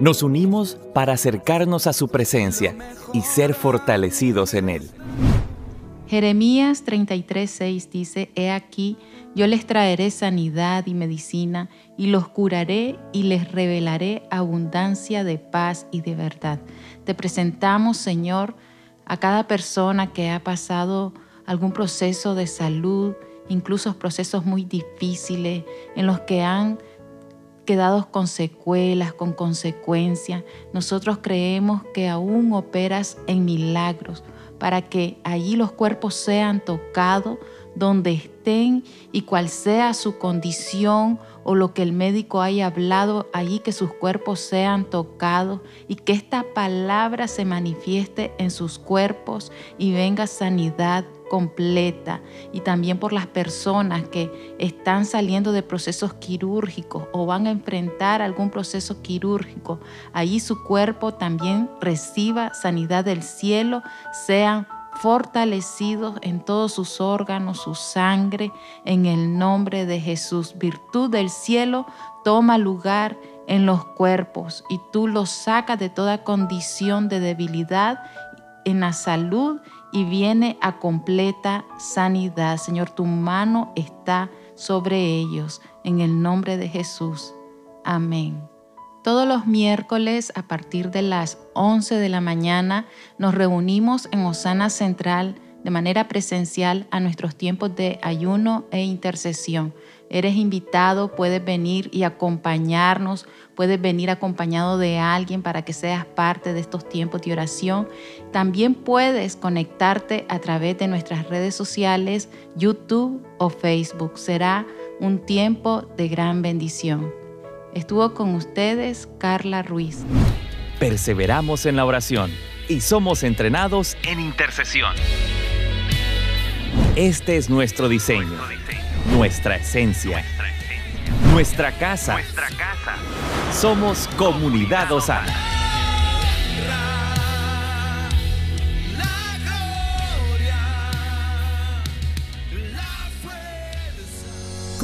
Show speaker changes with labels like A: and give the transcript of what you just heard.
A: Nos unimos para acercarnos a su presencia y ser fortalecidos en Él.
B: Jeremías 33:6 dice, He aquí, yo les traeré sanidad y medicina, y los curaré y les revelaré abundancia de paz y de verdad. Te presentamos, Señor, a cada persona que ha pasado algún proceso de salud, incluso procesos muy difíciles en los que han quedados con secuelas, con consecuencias. Nosotros creemos que aún operas en milagros para que allí los cuerpos sean tocados donde estén y cual sea su condición o lo que el médico haya hablado allí, que sus cuerpos sean tocados y que esta palabra se manifieste en sus cuerpos y venga sanidad completa y también por las personas que están saliendo de procesos quirúrgicos o van a enfrentar algún proceso quirúrgico. Allí su cuerpo también reciba sanidad del cielo, sean fortalecidos en todos sus órganos, su sangre, en el nombre de Jesús. Virtud del cielo toma lugar en los cuerpos y tú los sacas de toda condición de debilidad en la salud y viene a completa sanidad. Señor, tu mano está sobre ellos en el nombre de Jesús. Amén. Todos los miércoles a partir de las 11 de la mañana nos reunimos en Osana Central de manera presencial a nuestros tiempos de ayuno e intercesión. Eres invitado, puedes venir y acompañarnos, puedes venir acompañado de alguien para que seas parte de estos tiempos de oración. También puedes conectarte a través de nuestras redes sociales, YouTube o Facebook. Será un tiempo de gran bendición. Estuvo con ustedes Carla Ruiz.
A: Perseveramos en la oración y somos entrenados en intercesión. Este es nuestro diseño, nuestra esencia, nuestra casa. Somos Comunidad Osana.